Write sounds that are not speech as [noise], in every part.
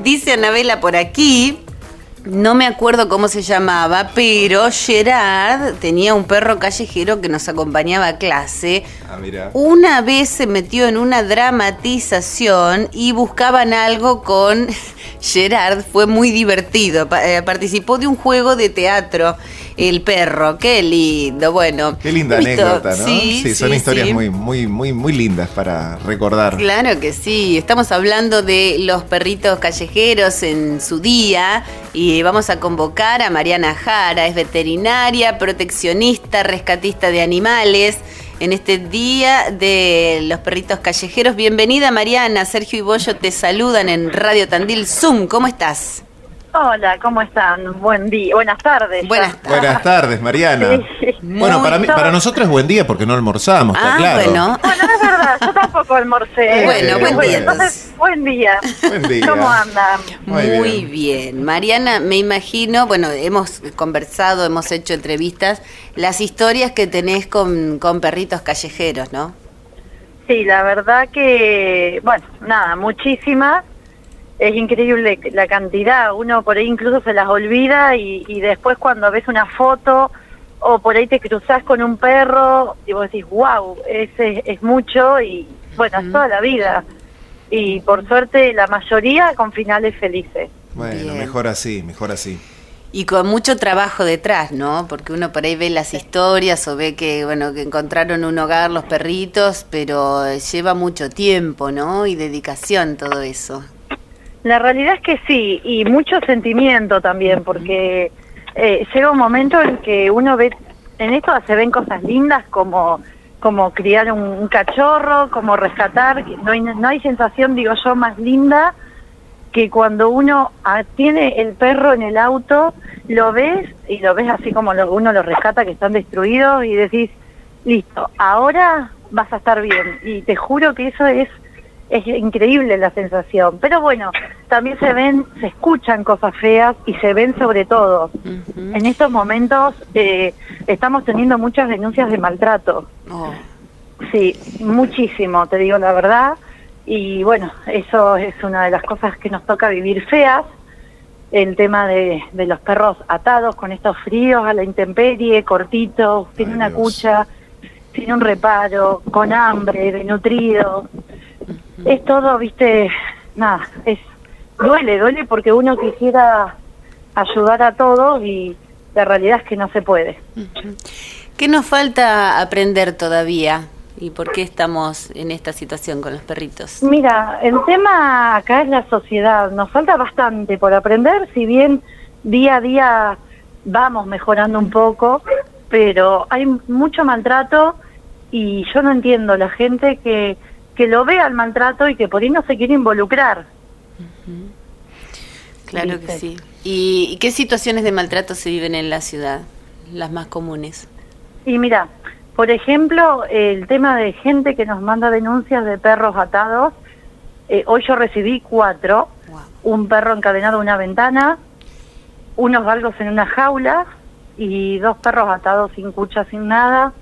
Dice Anabela por aquí, no me acuerdo cómo se llamaba, pero Gerard tenía un perro callejero que nos acompañaba a clase. Ah, mira. Una vez se metió en una dramatización y buscaban algo con [laughs] Gerard. Fue muy divertido. Eh, participó de un juego de teatro, El perro. Qué lindo. Bueno. Qué linda anécdota, ¿no? Sí, son sí, historias sí. muy, muy, muy, muy lindas para recordar. Claro que sí, estamos hablando de los perritos callejeros en su día y vamos a convocar a Mariana Jara, es veterinaria, proteccionista, rescatista de animales. En este día de los perritos callejeros, bienvenida Mariana, Sergio y Bollo te saludan en Radio Tandil Zoom, ¿cómo estás? Hola, ¿cómo están? Buen día, buenas tardes. Buenas tardes. Buenas tardes, Mariana. Sí. Bueno, para, mí, para nosotros es buen día porque no almorzamos, está Ah, claro. bueno. Bueno, es verdad, yo tampoco almorcé. Bueno, buen día. Entonces, buen día. Buen día. ¿Cómo andan? Muy Muy, bien. bien. Mariana, me imagino, bueno, hemos conversado, hemos hecho entrevistas, las historias que tenés con, con perritos callejeros, ¿no? Sí, la verdad que, bueno, nada, muchísimas. Es increíble la cantidad. Uno por ahí incluso se las olvida y, y después cuando ves una foto o por ahí te cruzas con un perro y vos decís, wow, ese es mucho y bueno, es toda la vida. Y por suerte la mayoría con finales felices. Bueno, Bien. mejor así, mejor así. Y con mucho trabajo detrás, ¿no? Porque uno por ahí ve las historias o ve que, bueno, que encontraron un hogar los perritos, pero lleva mucho tiempo, ¿no? Y dedicación todo eso. La realidad es que sí, y mucho sentimiento también, porque eh, llega un momento en que uno ve, en esto se ven cosas lindas como como criar un, un cachorro, como rescatar, no hay, no hay sensación, digo yo, más linda que cuando uno ah, tiene el perro en el auto, lo ves y lo ves así como lo- uno lo rescata, que están destruidos, y decís, listo, ahora vas a estar bien. Y te juro que eso es es increíble la sensación. Pero bueno, también se ven, se escuchan cosas feas y se ven sobre todo. En estos momentos eh, estamos teniendo muchas denuncias de maltrato. Oh, Sí, muchísimo, te digo la verdad. Y bueno, eso es una de las cosas que nos toca vivir feas. El tema de, de los perros atados con estos fríos a la intemperie, cortitos, sin Ay, una Dios. cucha, sin un reparo, con hambre, desnutrido. Es todo, viste, nada, es duele, duele porque uno quisiera ayudar a todos y la realidad es que no se puede. ¿Qué nos falta aprender todavía? ¿Y por qué estamos en esta situación con los perritos? Mira, el tema acá es la sociedad. Nos falta bastante por aprender, si bien día a día vamos mejorando un poco, pero hay mucho maltrato y yo no entiendo la gente que, que lo ve al maltrato y que por ahí no se quiere involucrar. Claro que sí. ¿Y, y qué situaciones de maltrato se viven en la ciudad? Las más comunes. Y mira, por ejemplo, el tema de gente que nos manda denuncias de perros atados. eh, hoy yo recibí cuatro. Wow. un perro encadenado a una ventana, unos galgos en una jaula y dos perros atados sin cucha, sin nada.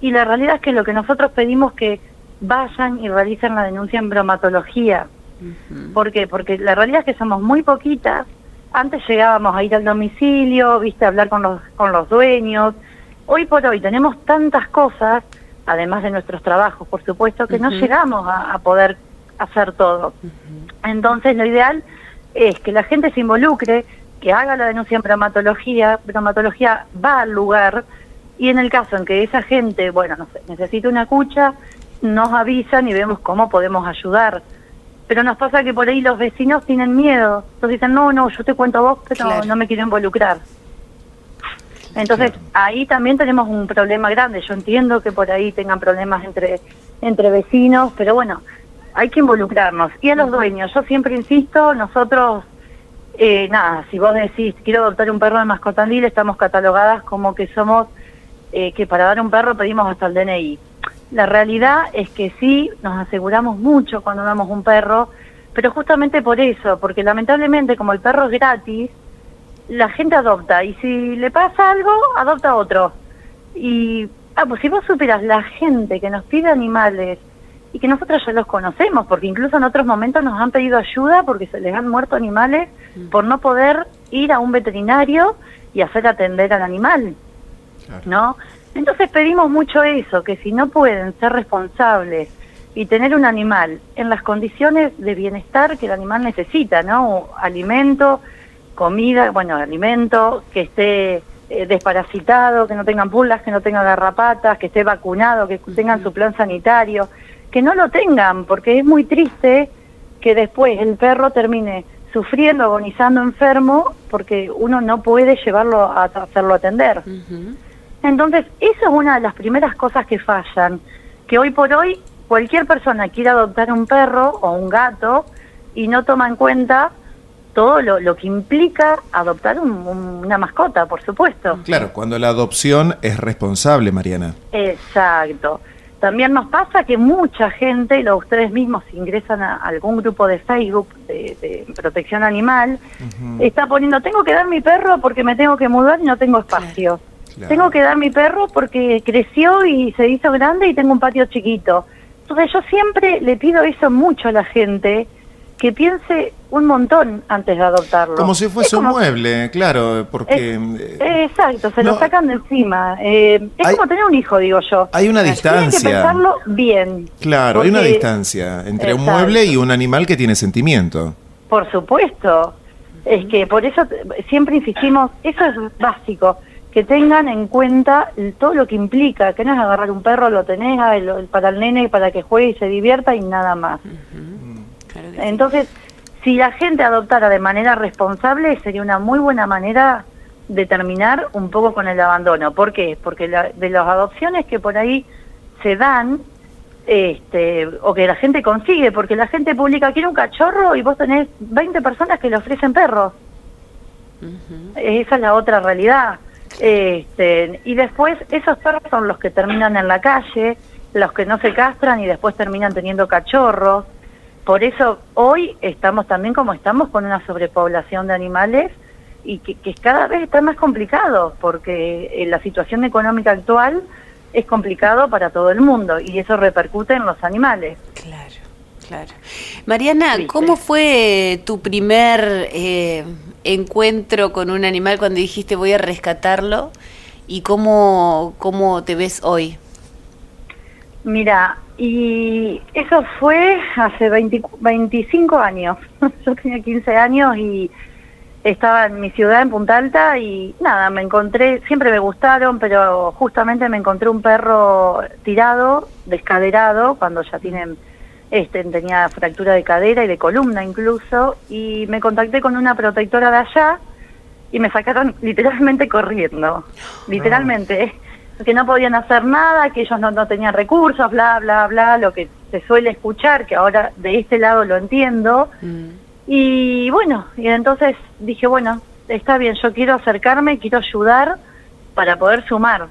Y la realidad es que lo que nosotros pedimos que vayan y realicen la denuncia en bromatología. ¿Por qué? Porque la realidad es que somos muy poquitas. Antes llegábamos a ir al domicilio, viste, a hablar con los, con los dueños. Hoy por hoy tenemos tantas cosas, además de nuestros trabajos, por supuesto, que no llegamos a, a poder hacer todo. Entonces lo ideal es que la gente se involucre, que haga la denuncia en bromatología, bromatología va al lugar y en el caso en que esa gente, bueno, no sé, necesita una cucha, nos avisan y vemos cómo podemos ayudar. Pero nos pasa que por ahí los vecinos tienen miedo. Entonces dicen, no, no, yo te cuento a vos, pero Claro. no me quiero involucrar. Entonces Claro. ahí también tenemos un problema grande. Yo entiendo que por ahí tengan problemas entre, entre vecinos, pero bueno, hay que involucrarnos. Y a los dueños, yo siempre insisto, nosotros, eh, nada, si vos decís, quiero adoptar un perro de mascotandil, estamos catalogadas como que somos, eh, que para dar un perro pedimos hasta el DNI. La realidad es que sí, nos aseguramos mucho cuando damos un perro, pero justamente por eso, porque lamentablemente como el perro es gratis, la gente adopta y si le pasa algo, adopta otro. Y, ah, pues si vos superas la gente que nos pide animales y que nosotros ya los conocemos, porque incluso en otros momentos nos han pedido ayuda porque se les han muerto animales por no poder ir a un veterinario y hacer atender al animal, Claro. ¿no? Entonces pedimos mucho eso, que si no pueden ser responsables y tener un animal en las condiciones de bienestar que el animal necesita, ¿no? Alimento, comida, bueno, alimento, que esté eh, desparasitado, que no tengan pulgas, que no tenga garrapatas, que esté vacunado, que tengan su plan sanitario, que no lo tengan, porque es muy triste que después el perro termine sufriendo, agonizando enfermo, porque uno no puede llevarlo a hacerlo atender. Ujú. Entonces, eso es una de las primeras cosas que fallan, que hoy por hoy cualquier persona quiere adoptar un perro o un gato y no toma en cuenta todo lo, lo que implica adoptar un- un- una mascota, por supuesto. Claro, cuando la adopción es responsable, Mariana. Exacto. También nos pasa que mucha gente, y lo ustedes mismos si ingresan a algún grupo de Facebook de, de protección animal, está poniendo, tengo que dar mi perro porque me tengo que mudar y no tengo espacio. Claro. Tengo que dar mi perro porque creció y se hizo grande y tengo un patio chiquito. Entonces yo siempre le pido eso mucho a la gente, que piense un montón antes de adoptarlo. Como si fuese como- un mueble, claro, porque es- eh, exacto, se no- lo sacan de encima. Eh, es Hay- como tener un hijo, digo yo. hay una Tienen que distancia. pensarlo bien. Claro, hay una distancia entre un mueble y un animal que tiene sentimiento. Por supuesto. Es que por eso siempre insistimos, eso es básico, que tengan en cuenta todo lo que implica, que no es agarrar un perro, lo tenés ah, el- para el nene para que juegue y se divierta y nada más. Claro que sí. Entonces, si la gente adoptara de manera responsable, sería una muy buena manera de terminar un poco con el abandono. ¿Por qué? Porque la- de las adopciones que por ahí se dan, este, o que la gente consigue, porque la gente publica, quiere un cachorro y vos tenés 20 personas que le ofrecen perros. Esa es la otra realidad. Este, y después esos perros son los que terminan en la calle, los que no se castran y después terminan teniendo cachorros. Por eso hoy estamos también como estamos con una sobrepoblación de animales y que, cada vez está más complicado porque eh, la situación económica actual es complicado para todo el mundo y eso repercute en los animales. Claro, claro. Mariana, Viste. ¿cómo fue tu primer eh, encuentro con un animal cuando dijiste voy a rescatarlo? ¿Y cómo, cómo te ves hoy? Mira, y eso fue hace 20 25 años. [laughs] Yo tenía 15 años y estaba en mi ciudad, en Punta Alta, y nada, me encontré, siempre me gustaron, pero justamente me encontré un perro tirado, descaderado, cuando ya tienen, este, tenía fractura de cadera y de columna incluso, y me contacté con una protectora de allá y me sacaron [laughs] literalmente corriendo, literalmente, ¿eh? [laughs] que no podían hacer nada, que ellos no, no tenían recursos, bla, bla, bla, lo que se suele escuchar, que ahora de este lado lo entiendo. Mm, Y bueno, y entonces dije, bueno, está bien, yo quiero acercarme, quiero ayudar para poder sumar.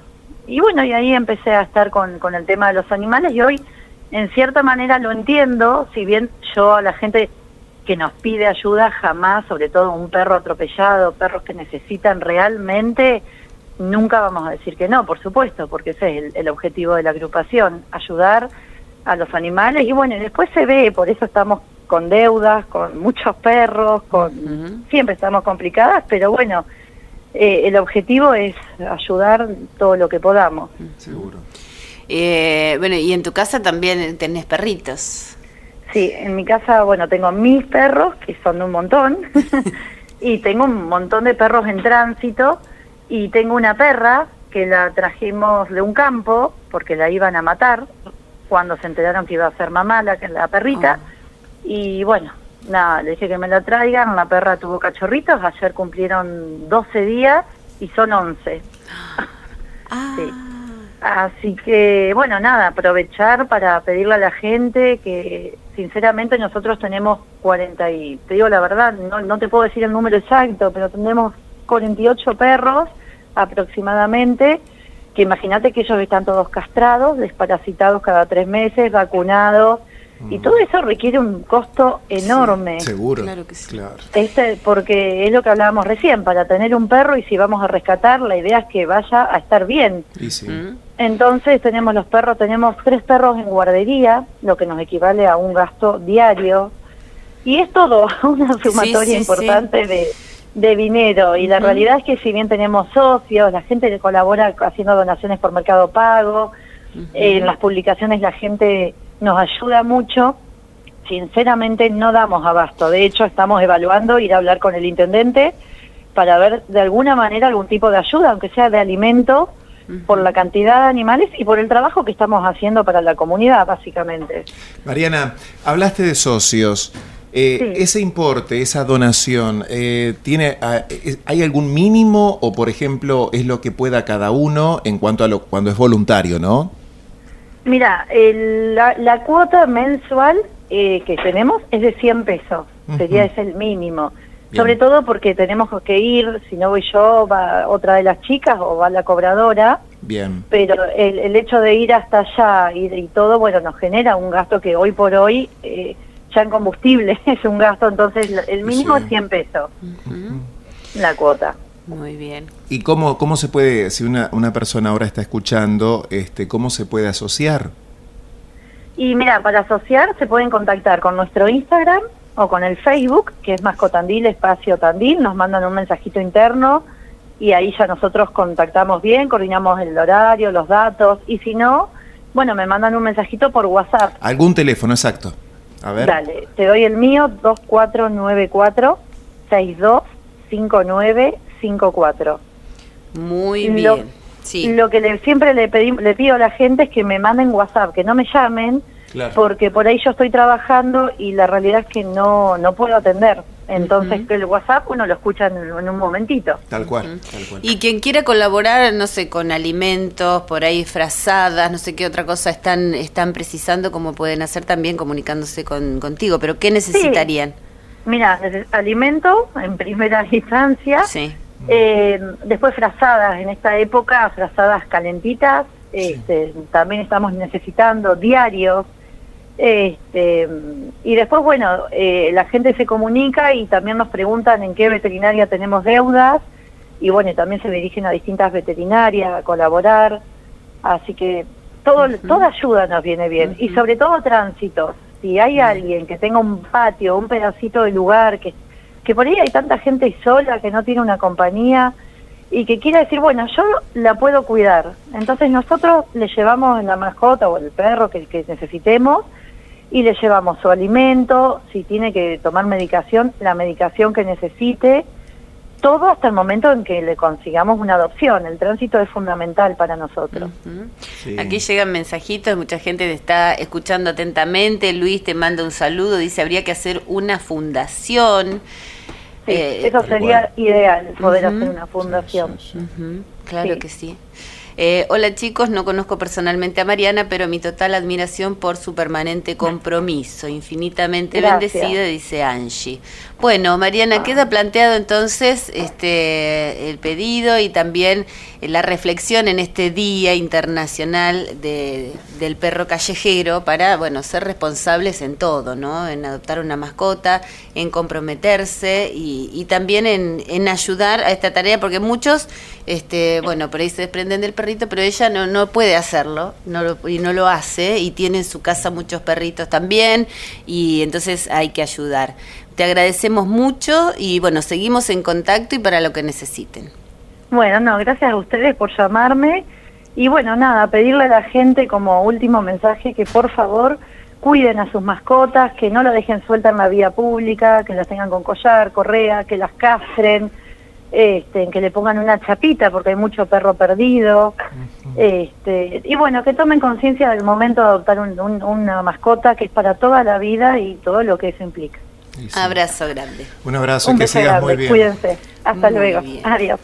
Y bueno, y ahí empecé a estar con, con el tema de los animales y hoy en cierta manera lo entiendo, si bien yo a la gente que nos pide ayuda jamás, sobre todo un perro atropellado, perros que necesitan realmente, nunca vamos a decir que no, por supuesto, porque ese es el, el objetivo de la agrupación, ayudar a los animales y bueno, y después se ve, por eso estamos con deudas, con muchos perros, con siempre estamos complicadas, pero bueno, eh, el objetivo es ayudar todo lo que podamos. Seguro. Eh, bueno, y en tu casa también tenés perritos. Sí, en mi casa, bueno, tengo mis perros, que son un montón, [laughs] y tengo un montón de perros en tránsito, y tengo una perra que la trajimos de un campo, porque la iban a matar, cuando se enteraron que iba a ser mamá la, la perrita, y bueno, nada, le dije que me la traigan, la perra tuvo cachorritos, ayer cumplieron 12 días y son 11. Ah, Sí. Así que, bueno, nada, aprovechar para pedirle a la gente que, sinceramente, nosotros tenemos 40 y, te digo la verdad, no, no te puedo decir el número exacto, pero tenemos 48 perros aproximadamente, que imagínate que ellos están todos castrados, desparasitados cada tres meses, vacunados, Y todo eso requiere un costo enorme. Seguro. Claro que sí. Claro. Este, porque es lo que hablábamos recién, para tener un perro y si vamos a rescatar, la idea es que vaya a estar bien. Y sí. ¿Mm? Entonces tenemos los perros, tenemos tres perros en guardería, lo que nos equivale a un gasto diario. Y es todo [laughs] una sumatoria sí, sí. importante de, de dinero. Y la realidad es que si bien tenemos socios, la gente que colabora haciendo donaciones por Mercado Pago, eh, en las publicaciones la gente nos ayuda mucho, sinceramente no damos abasto. De hecho, estamos evaluando ir a hablar con el intendente para ver de alguna manera algún tipo de ayuda, aunque sea de alimento, por la cantidad de animales y por el trabajo que estamos haciendo para la comunidad, básicamente. Mariana, hablaste de socios. Eh, Sí. Ese importe, esa donación, eh, tiene, ah, es- ¿hay algún mínimo o, por ejemplo, es lo que pueda cada uno en cuanto a lo cuando es voluntario, no? Mira, el- la, la cuota mensual eh, que tenemos es de 100 pesos, sería ese el mínimo. Bien. Sobre todo porque tenemos que ir, si no voy yo, va otra de las chicas o va la cobradora, Bien. pero el, el hecho de ir hasta allá y, y todo, bueno, nos genera un gasto que hoy por hoy, eh, ya en combustible [laughs] es un gasto, entonces el mínimo Sí. es 100 pesos la cuota. Muy bien. ¿Y cómo, cómo se puede, si una, una persona ahora está escuchando, este, cómo se puede asociar? Y mira, para asociar se pueden contactar con nuestro Instagram o con el Facebook, que es Mascotandil, espacio Tandil, nos mandan un mensajito interno y ahí ya nosotros contactamos bien, coordinamos el horario, los datos, y si no, bueno, me mandan un mensajito por WhatsApp. ¿Algún teléfono exacto? A ver. Dale, te doy el mío, 2494-625954. Muy Lo- bien. Sí. Lo que le- siempre le, pedí- le pido a la gente es que me manden WhatsApp, que no me llamen, Claro. porque por ahí yo estoy trabajando y la realidad es que no, no puedo atender. Entonces Ujú. el WhatsApp uno lo escucha en, en un momentito. Tal cual, tal cual. Y quien quiera colaborar, no sé, con alimentos, por ahí frazadas, no sé qué otra cosa están están precisando, como pueden hacer también comunicándose con, contigo. Pero ¿qué necesitarían? Mira, alimento en primera [laughs] instancia, Sí. Eh, después frazadas, en esta época frazadas calentitas, este, también estamos necesitando diarios, este, y después, bueno, eh, la gente se comunica y también nos preguntan en qué veterinaria tenemos deudas, y bueno, también se dirigen a distintas veterinarias a colaborar, así que todo, toda ayuda nos viene bien, y sobre todo tránsito. Si hay alguien que tenga un patio, un pedacito de lugar, que, que por ahí hay tanta gente sola que no tiene una compañía y que quiera decir, bueno, yo la puedo cuidar. Entonces nosotros le llevamos la mascota o el perro que, que necesitemos y le llevamos su alimento, si tiene que tomar medicación, la medicación que necesite, todo hasta el momento en que le consigamos una adopción. El tránsito es fundamental para nosotros. Sí. Aquí llegan mensajitos, mucha gente te está escuchando atentamente. Luis te manda un saludo, dice habría que hacer una fundación. Sí, Eh, eso sería ideal, poder hacer una fundación. Sí, sí, sí. Ujú, claro Sí. que sí. Eh, hola chicos, no conozco personalmente a Mariana, pero mi total admiración por su permanente compromiso. Infinitamente Gracias. bendecida, dice Angie. Bueno, Mariana, queda planteado entonces este el pedido y también eh, la reflexión en este Día Internacional de- del Perro Callejero para, bueno, ser responsables en todo, ¿no? En adoptar una mascota, en comprometerse y, y también en, en ayudar a esta tarea, porque muchos, este, bueno, por ahí se desprenden del perrito, pero ella no, no puede hacerlo no lo- y no lo hace y tiene en su casa muchos perritos también y entonces hay que ayudar. Te agradecemos mucho y bueno, seguimos en contacto y para lo que necesiten. Bueno, no, gracias a ustedes por llamarme. Y bueno, nada, pedirle a la gente como último mensaje que por favor cuiden a sus mascotas, que no lo dejen suelta en la vía pública, que las tengan con collar, correa, que las castren, este, que le pongan una chapita porque hay mucho perro perdido. Este, y bueno, que tomen conciencia del momento de adoptar un- un- una mascota que es para toda la vida y todo lo que eso implica. Sí. Abrazo grande. Un abrazo, un que sigas grande, muy bien. cuídense. Hasta Muy luego. bien. Adiós.